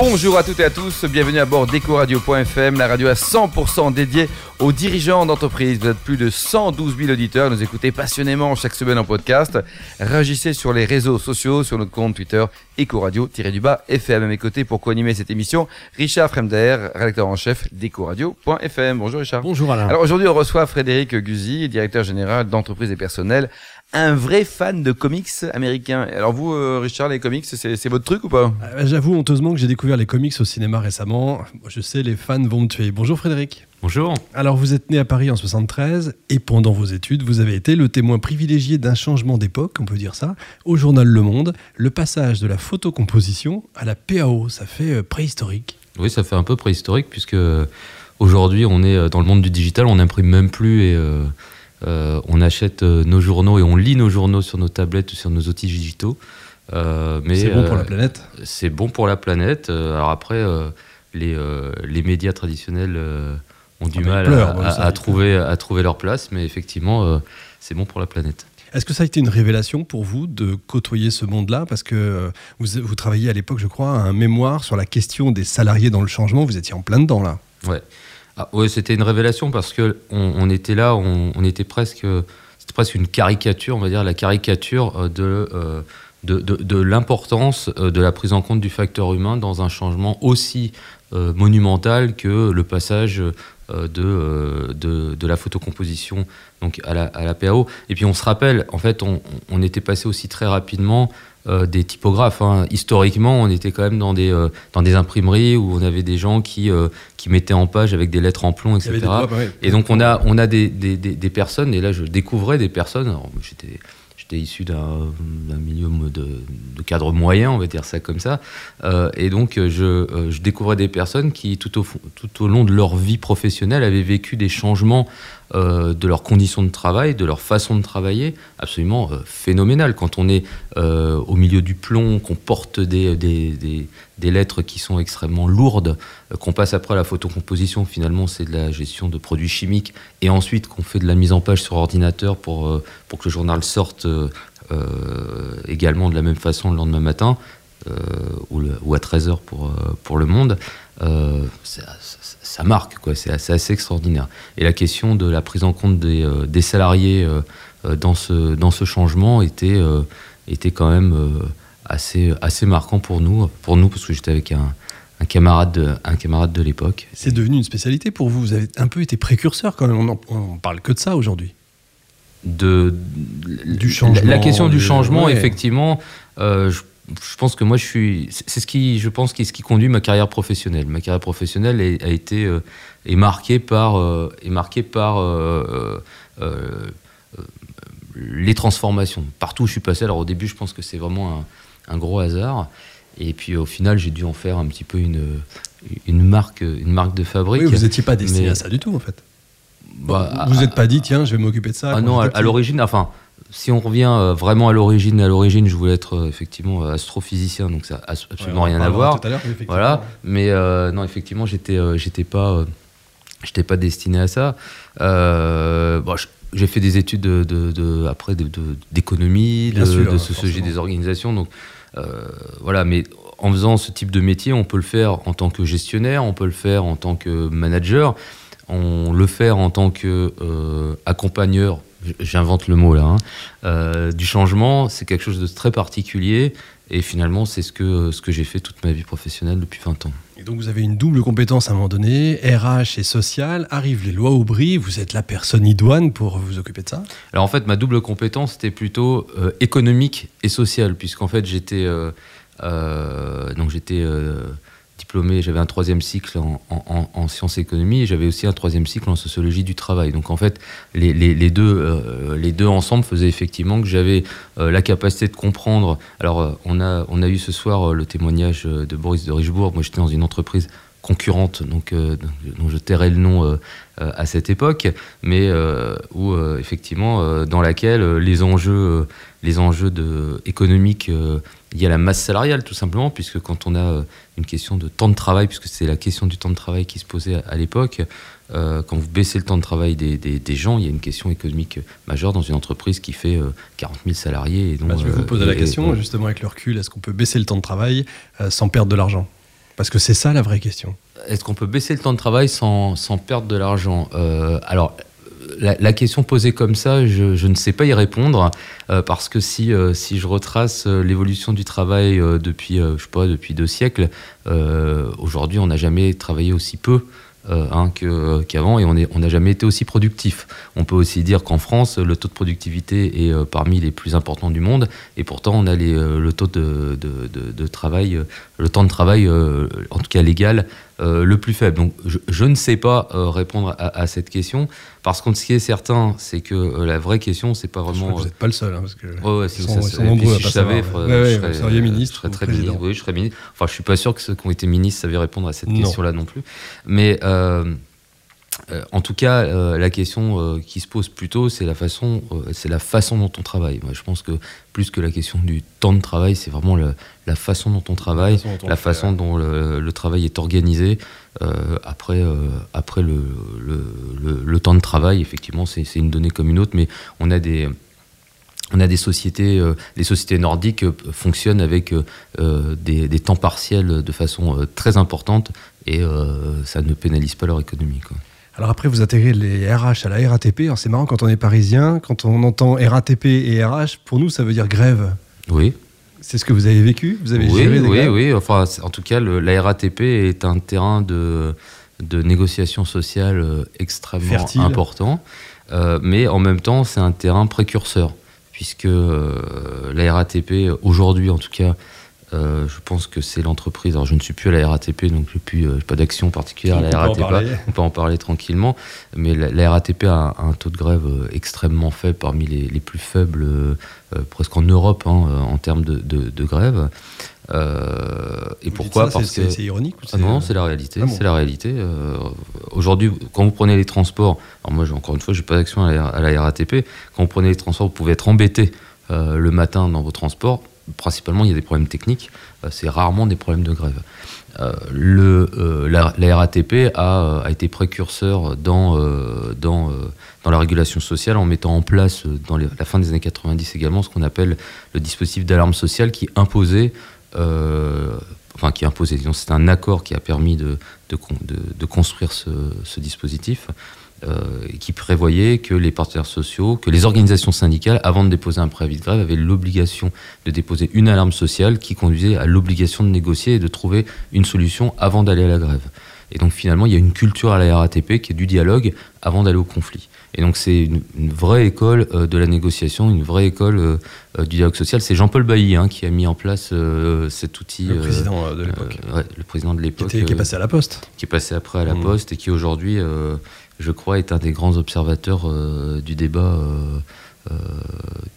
Bonjour à toutes et à tous, bienvenue à bord d'EcoRadio.fm, la radio à 100% dédiée aux dirigeants d'entreprise. Vous êtes plus de 112 000 auditeurs, nous écoutez passionnément chaque semaine en podcast. Réagissez sur les réseaux sociaux, sur notre compte Twitter Ecoradio-du-bas FM. À mes côtés pour co-animer cette émission, Richard Fremder, rédacteur en chef d'EcoRadio.fm. Bonjour Richard. Bonjour Alain. Alors aujourd'hui on reçoit Frédéric Guzy, directeur général d'entreprise et personnel un vrai fan de comics américains. Alors vous, euh, Richard, les comics, c'est votre truc ou pas? Euh, J'avoue honteusement que j'ai découvert les comics au cinéma récemment. Je sais, les fans vont me tuer. Bonjour Frédéric. Bonjour. Alors vous êtes né à Paris en 73 et pendant vos études, vous avez été le témoin privilégié d'un changement d'époque, on peut dire ça, au journal Le Monde, le passage de la photocomposition à la PAO. Ça fait euh, préhistorique. Oui, ça fait un peu préhistorique puisque aujourd'hui on est dans le monde du digital, on n'imprime même plus et euh, on achète euh, nos journaux et on lit nos journaux sur nos tablettes ou sur nos outils digitaux. Euh, c'est bon pour la planète C'est bon pour la planète. alors après, les, les, médias traditionnels ont du mal à, trouver, à trouver leur place, mais effectivement, c'est bon pour la planète. Est-ce que ça a été une révélation pour vous de côtoyer ce monde-là? Parce que vous, vous travailliez à l'époque, je crois, à un mémoire sur la question des salariés dans le changement. Vous étiez en plein dedans, là. Ouais. Ah, c'était une révélation parce que on, était là, on, était presque, c'était presque une caricature, on va dire la caricature euh, euh, de, de, l'importance euh, de la prise en compte du facteur humain dans un changement aussi monumental que le passage de, de, de, la photocomposition donc à la, à la PAO. Et puis on se rappelle, en fait, on, on était passé aussi très rapidement euh, des typographes. Hein. Historiquement, on était quand même dans des, euh, dans des imprimeries où on avait des gens qui, euh, qui mettaient en page avec des lettres en plomb, etc. Et donc on a, on a des, des, des, personnes, et là je découvrais des personnes, j'étais j'étais issu d'un milieu de, de, cadre moyen, on va dire ça comme ça. et donc, je, je, découvrais des personnes qui, tout au, tout au long de leur vie professionnelle, avaient vécu des changements euh, de leurs conditions de travail, de leur façon de travailler, absolument euh. Quand on est euh, au milieu du plomb, qu'on porte des, des, lettres qui sont extrêmement lourdes, qu'on passe après à la photocomposition, finalement c'est de la gestion de produits chimiques, et ensuite qu'on fait de la mise en page sur ordinateur pour, pour que le journal sorte également de la même façon le lendemain matin, ou, ou, à 13h pour, pour le monde. c'est ça marque, quoi. C'est assez, assez, extraordinaire. Et la question de la prise en compte des, euh, des salariés euh, euh, dans, ce, dans ce changement était, était quand même assez, assez marquant pour nous, pour nous parce que j'étais avec un, un camarade de, un camarade de l'époque. C'est devenu une spécialité pour vous. Vous avez un peu été précurseur quand même. On, on parle que de ça aujourd'hui. De, du changement. La, question du changement, effectivement, je je pense que moi, je suis. C'est ce qui, je pense, qui, ce qui conduit ma carrière professionnelle. Ma carrière professionnelle a, été euh, est marquée par euh, est marquée par euh, les transformations. Partout où je suis passé. Alors au début, je pense que c'est vraiment un, gros hasard. Et puis au final, j'ai dû en faire un petit peu une, une marque, une marque de fabrique. Oui, vous n'étiez pas destiné à ça du tout, en fait. Bah, vous n'êtes pas dit, tiens, je vais m'occuper de ça. Ah non, à l'origine, enfin si on revient euh, vraiment à l'origine, à l'origine, je voulais être euh, effectivement euh, astrophysicien, donc ça n'a absolument rien à voir. voilà, mais non, effectivement, j'étais, j'étais pas, j'étais pas destiné à ça. Bon, j'ai fait des études de, de, après d'économie, de, de, sociologie des organisations, donc voilà, mais en faisant ce type de métier, on peut le faire en tant que gestionnaire, on peut le faire en tant que manager, on le fait en tant qu'accompagneur j'invente le mot là, hein. euh, du changement, c'est quelque chose de très particulier. Et finalement, c'est ce que, ce que j'ai fait toute ma vie professionnelle depuis 20 ans. Et donc, vous avez une double compétence à un moment donné, RH et social. Arrivent les lois Aubry, vous êtes la personne idoine pour vous occuper de ça Alors, en fait, ma double compétence, c'était plutôt euh, économique et sociale, puisqu'en fait, j'étais. Euh, donc, j'étais diplômé, j'avais un troisième cycle en, sciences économie et j'avais aussi un troisième cycle en sociologie du travail. Donc en fait, les, deux, euh, les deux ensemble faisaient effectivement que j'avais euh, la capacité de comprendre. Alors euh, on, a, on a eu ce soir le témoignage de Boris de Richebourg. Moi j'étais dans une entreprise concurrente, donc dont je tairai le nom à cette époque, mais où effectivement dans laquelle les enjeux, les enjeux de, économiques il y a la masse salariale, tout simplement, puisque quand on a euh, une question de temps de travail, puisque c'est la question du temps de travail qui se posait à, l'époque, euh, quand vous baissez le temps de travail des, des, gens, il y a une question économique majeure dans une entreprise qui fait 40 000 salariés. Et donc, bah, je vais vous poser la question, justement, avec le recul, est-ce qu'on peut baisser le temps de travail sans perdre de l'argent? Parce que c'est ça la vraie question. Est-ce qu'on peut baisser le temps de travail sans, sans perdre de l'argent? Alors, la, question posée comme ça, je, ne sais pas y répondre euh, parce que si, euh, si je retrace euh, l'évolution du travail depuis, je sais pas, depuis deux siècles, aujourd'hui on n'a jamais travaillé aussi peu. Hein, qu'avant et on n'a jamais été aussi productif. On peut aussi dire qu'en France, le taux de productivité est parmi les plus importants du monde et pourtant on a le taux de, travail, le temps de travail, en tout cas légal, le plus faible. Donc je, ne sais pas répondre à, à, cette question. Parce que ce qui est certain, c'est que euh, la vraie question, c'est pas vraiment. vous n'êtes pas le seul, hein, parce que. ouais, ils sont, sont nombreux si je savais, je serais, ministre. Je serais très ministre. Oui, je serais ministre. Enfin, je suis pas sûr que ceux qui ont été ministres savaient répondre à cette question-là non plus. Mais euh, euh, en tout cas, euh, la question euh, qui se pose plutôt, c'est la façon, c'est la façon dont on travaille. Moi, je pense que plus que la question du temps de travail, c'est vraiment la façon dont on travaille, la façon dont, le, travail est organisé. après, après le, le, temps de travail, effectivement, c'est une donnée comme une autre, mais on a des on a des sociétés, les sociétés nordiques fonctionnent avec des, des, temps partiels de façon très importante et ça ne pénalise pas leur économie. Quoi. Alors après, vous intégrez les RH à la RATP. Alors c'est marrant quand on est parisien, quand on entend RATP et RH, pour nous, ça veut dire grève. Oui. C'est ce que vous avez vécu? Vous avez oui, géré des oui, oui. Enfin, en tout cas, la RATP est un terrain de, de négociation sociale euh, extrêmement important. Euh, mais en même temps, c'est un terrain précurseur, puisque euh, la RATP, aujourd'hui en tout cas, euh, je pense que c'est l'entreprise. Alors, je ne suis plus à la RATP, donc je n'ai euh, pas d'action particulière à la RATP. On peut en parler tranquillement. Mais la, RATP a un, taux de grève euh, extrêmement faible, parmi les, plus faibles, presque en Europe, hein, en termes de, grève. et pourquoi Parce que c'est ironique ah Non, c'est la réalité. Ah c'est la réalité. Aujourd'hui, quand vous prenez les transports, alors moi, encore une fois, j'ai pas d'action à, à, la RATP. Quand vous prenez les transports, vous pouvez être embêté le matin dans vos transports principalement, il y a des problèmes techniques, euh, c'est rarement des problèmes de grève. Euh, le, euh, la, RATP a, a, été précurseur dans, dans, dans, la régulation sociale en mettant en place, dans la fin des années 90 également, ce qu'on appelle le dispositif d'alarme sociale qui imposait, enfin qui imposait, c'est un accord qui a permis de, de, construire ce, dispositif, qui prévoyait que les partenaires sociaux, que les organisations syndicales, avant de déposer un préavis de grève, avaient l'obligation de déposer une alarme sociale qui conduisait à l'obligation de négocier et de trouver une solution avant d'aller à la grève. Et donc finalement, il y a une culture à la RATP qui est du dialogue avant d'aller au conflit. Et donc c'est une, vraie école euh, de la négociation, une vraie école euh, du dialogue social. C'est Jean-Paul Bailly hein, qui a mis en place cet outil. Le président de l'époque. Ouais, le président de l'époque. Qui, qui, est passé à la Poste. Qui est passé après à la mmh. Poste et qui aujourd'hui je crois, est un des grands observateurs euh, du débat euh, euh,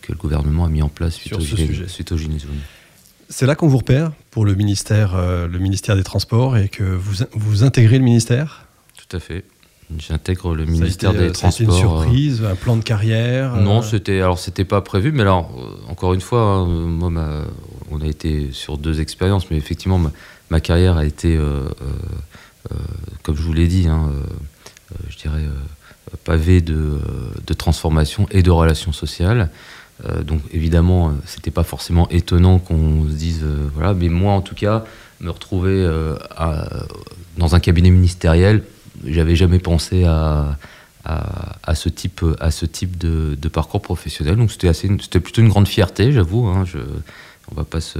que le gouvernement a mis en place suite, au, suite C'est là qu'on vous repère pour le ministère, le ministère des Transports et que vous, vous intégrez le ministère? Tout à fait. J'intègre le ministère des Transports. C'était une surprise, un plan de carrière Non, c'était alors c'était pas prévu, mais alors encore une fois, hein, moi, on a été sur deux expériences, mais effectivement, ma, carrière a été, comme je vous l'ai dit, hein, euh, je dirais, euh, pavé de, euh, de, transformation et de relations sociales. Donc évidemment, c'était pas forcément étonnant qu'on se dise, voilà, mais moi en tout cas, me retrouver dans un cabinet ministériel, j'avais jamais pensé à, ce type, à ce type de, parcours professionnel. Donc c'était c'était plutôt une grande fierté, j'avoue. Hein, je, on va pas se,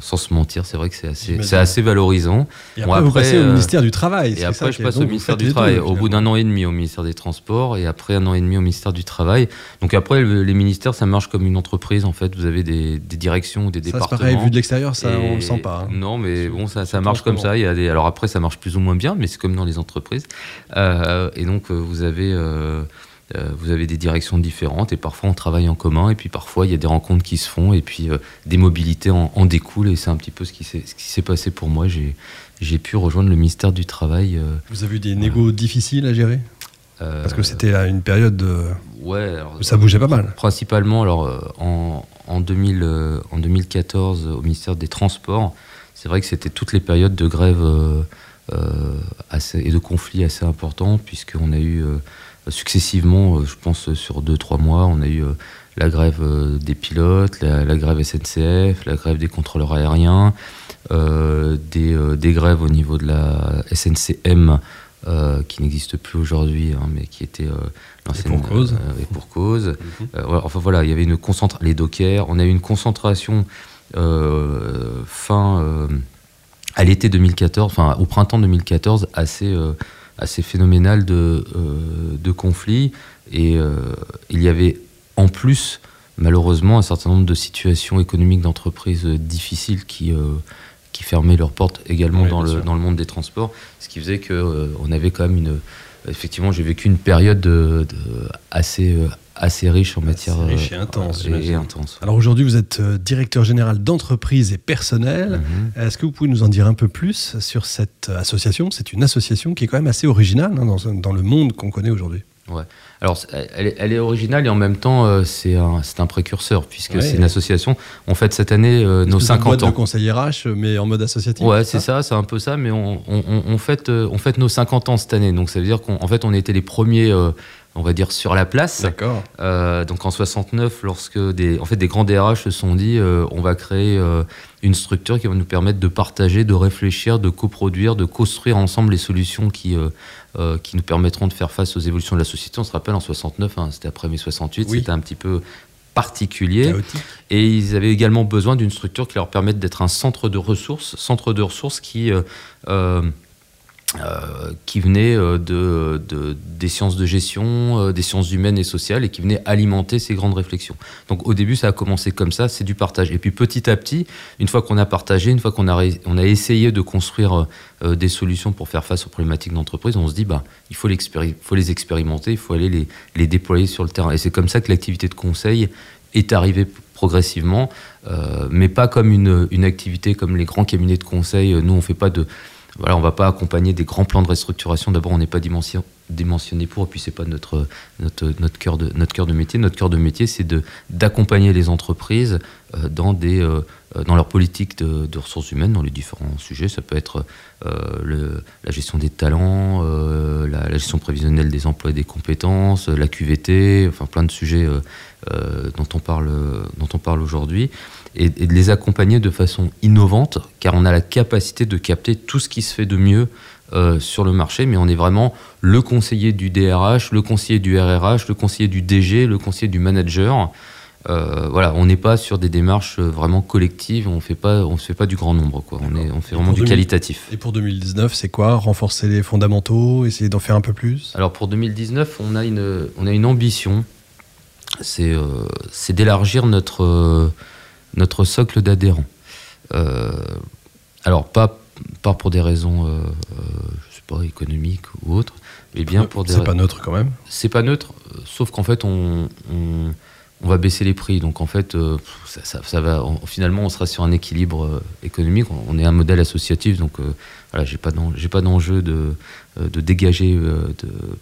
sans se mentir, c'est vrai que c'est assez, valorisant. Et après, vous passez au euh, ministère du Travail. Et après, je passe au ministère du Travail. au bout d'un an et demi au ministère des Transports et après un an et demi au ministère du Travail. Donc après, les ministères, ça marche comme une entreprise en fait. Vous avez des, directions, des départements. Ça, pareil, vu de l'extérieur, ça, on le sent pas. Hein. Non, mais bon, ça, ça marche comme ça. Il y a des... Alors après, ça marche plus ou moins bien, mais c'est comme dans les entreprises. Euh, et donc, euh, vous avez euh, vous avez des directions différentes et parfois on travaille en commun et puis parfois il y a des rencontres qui se font et puis euh, des mobilités en, découlent et c'est un petit peu ce qui s'est passé pour moi. J'ai pu rejoindre le ministère du Travail. Euh, vous avez eu des négos difficiles à gérer? Parce que c'était à une période de... ouais, où ça bougeait pas mal. Principalement alors, en, en, 2000, en 2014 au ministère des Transports, c'est vrai que c'était toutes les périodes de grève assez, et de conflits assez importants, puisqu'on a eu successivement, je pense sur 2-3 mois, on a eu la grève des pilotes, la, grève SNCF, la grève des contrôleurs aériens, des, des, grèves au niveau de la SNCM euh, qui n'existe plus aujourd'hui, hein, mais qui était euh, et pour cause. Euh, et pour cause. Mhm. enfin voilà, il y avait une concentration, les dockers, on a eu une concentration fin à l'été 2014, enfin au printemps 2014, assez assez phénoménale de de conflits. Et il y avait en plus malheureusement un certain nombre de situations économiques d'entreprises difficiles qui qui fermaient leurs portes également dans, le, dans le monde des transports, ce qui faisait qu'on euh, on avait quand même une... Effectivement, j'ai vécu une période de, assez, euh, assez riche en matière... riche et intense. Euh, et, intense. Alors aujourd'hui, vous êtes directeur général d'entreprise et personnel. Mhm. Est-ce que vous pouvez nous en dire un peu plus sur cette association? C'est une association qui est quand même assez originale hein, dans, dans le monde qu'on connaît aujourd'hui. Ouais. Alors, elle est, originale et en même temps, euh, c'est un, un, précurseur, puisque c'est une association. On fête cette année euh, nos 50 ans. de conseil RH, mais en mode associatif. Ouais, c'est ça, c'est un peu ça, mais on, on, on, fête, euh, on fête nos 50 ans cette année. Donc, ça veut dire qu'en fait, on était les premiers on va dire sur la place. D'accord. Donc en 69, lorsque des, en fait, des grands DRH se sont dit, on va créer une structure qui va nous permettre de partager, de réfléchir, de coproduire, de construire ensemble les solutions qui, qui nous permettront de faire face aux évolutions de la société. On se rappelle en 69, hein, c'était après mai 68, c'était un petit peu particulier. Et ils avaient également besoin d'une structure qui leur permette d'être un centre de ressources, centre de ressources qui euh, qui venait euh, de, des sciences de gestion, euh, des sciences humaines et sociales, et qui venait alimenter ces grandes réflexions. Donc au début, ça a commencé comme ça, c'est du partage. Et puis petit à petit, une fois qu'on a partagé, une fois qu'on a, on a essayé de construire des solutions pour faire face aux problématiques d'entreprise, on se dit, bah, il faut, faut les expérimenter, il faut aller les, les déployer sur le terrain. Et c'est comme ça que l'activité de conseil est arrivée progressivement, mais pas comme une, une activité comme les grands cabinets de conseil. Nous, on fait pas de voilà, on va pas accompagner des grands plans de restructuration. D'abord, on n'est pas dimensionné pour, et puis c'est pas notre notre cœur de de métier. Notre cœur de métier, c'est d'accompagner les entreprises dans des euh, dans leur politique de, ressources humaines, dans les différents sujets. Ça peut être euh, la gestion des talents, la, gestion prévisionnelle des emplois et des compétences, la QVT, enfin plein de sujets dont on parle dont on parle aujourd'hui et, de les accompagner de façon innovante, car on a la capacité de capter tout ce qui se fait de mieux euh, sur le marché, mais on est vraiment le conseiller du DRH, le conseiller du RRH, le conseiller du DG, le conseiller du manager. Euh, voilà, on n'est pas sur des démarches vraiment collectives, on fait pas, on fait pas du grand nombre, quoi. On, est, on fait vraiment du qualitatif. Et pour 2019, c'est quoi? Renforcer les fondamentaux, essayer d'en faire un peu plus? Alors pour 2019, on a une, on a une ambition, c'est euh, d'élargir notre notre socle d'adhérents. Euh, alors, pas, pas pour des raisons, euh, euh, je sais pas, économiques ou autres, mais bien pour des. C'est pas neutre quand même C'est pas neutre, sauf qu'en fait, on, on, va baisser les prix. Donc, en fait, ça, ça, va, finalement, on sera sur un équilibre économique. On, est un modèle associatif, donc voilà, j'ai pas d'enjeu de, de dégager de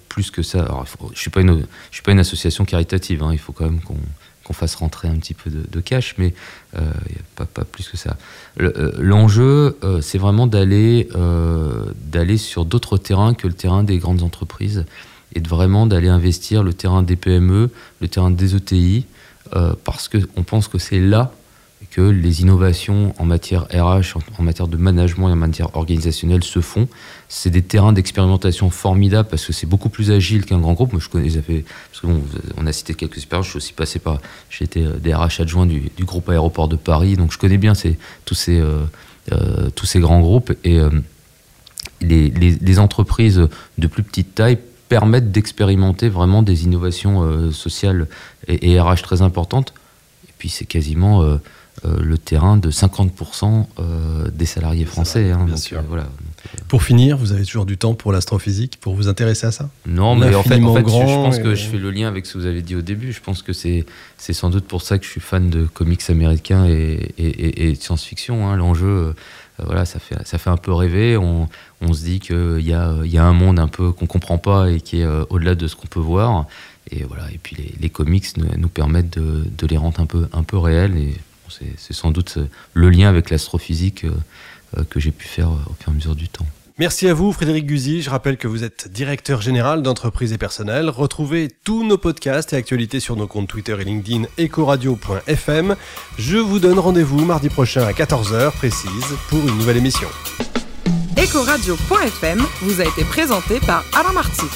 plus que ça. Je suis pas une, suis pas une association caritative. Hein, il faut quand même qu'on fasse rentrer un petit peu de, cash, mais euh, a pas, pas, plus que ça. Euh, l'enjeu, euh, c'est vraiment d'aller sur d'autres terrains que le terrain des grandes entreprises et de vraiment d'aller investir le terrain des PME, le terrain des ETI, parce qu'on pense que c'est là que les innovations en matière RH, en, matière de management et en matière organisationnelle se font. C'est des terrains d'expérimentation formidables parce que c'est beaucoup plus agile qu'un grand groupe. Moi, je connais, parce que bon, on a cité quelques expériences. Je suis aussi passé par, j'ai été euh, DRH adjoint du, groupe aéroport de Paris, donc je connais bien tous ces, euh, euh, tous ces grands groupes et les, entreprises de plus petite taille permettent d'expérimenter vraiment des innovations sociales et, et, RH très importantes. Et puis c'est quasiment euh, le terrain de 50% euh, des salariés français. Hein, bien sûr. Euh, voilà. Pour finir, vous avez toujours du temps pour l'astrophysique, pour vous intéresser à ça? Non, mais en fait, je pense que je fais le lien avec ce que vous avez dit au début. Je pense que c'est sans doute pour ça que je suis fan de comics américains et, et, de science-fiction. Hein. L'enjeu, voilà, ça fait, ça fait un peu rêver. On, on se dit qu'il y a, y a un monde un peu qu'on comprend pas et qui est au-delà de ce qu'on peut voir. Et voilà. Et puis les, comics nous, permettent de, de, les rendre un peu, un peu réels. Et c'est sans doute le lien avec l'astrophysique euh, euh, que j'ai pu faire au fur et à mesure du temps. Merci à vous, Frédéric Guzy. Je rappelle que vous êtes directeur général d'entreprise et personnel. Retrouvez tous nos podcasts et actualités sur nos comptes Twitter et LinkedIn ecoradio.fm. Je vous donne rendez-vous mardi prochain à 14h précise pour une nouvelle émission. Ecoradio.fm vous a été présenté par Alain Marty.